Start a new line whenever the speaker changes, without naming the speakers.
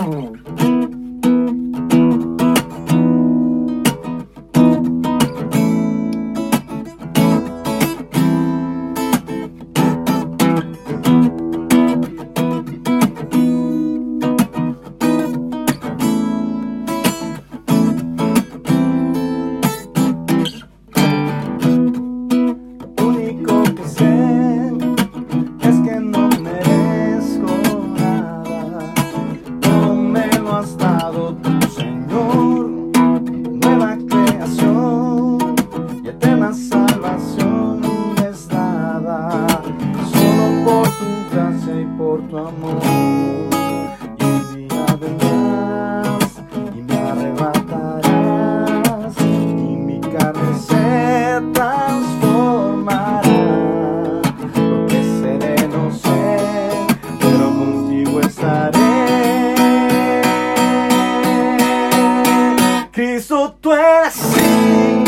음. tu amor y un día vendrás y me arrebatarás y mi carne se transformará. Lo que seré no sé, pero contigo estaré. Cristo, tú eres así.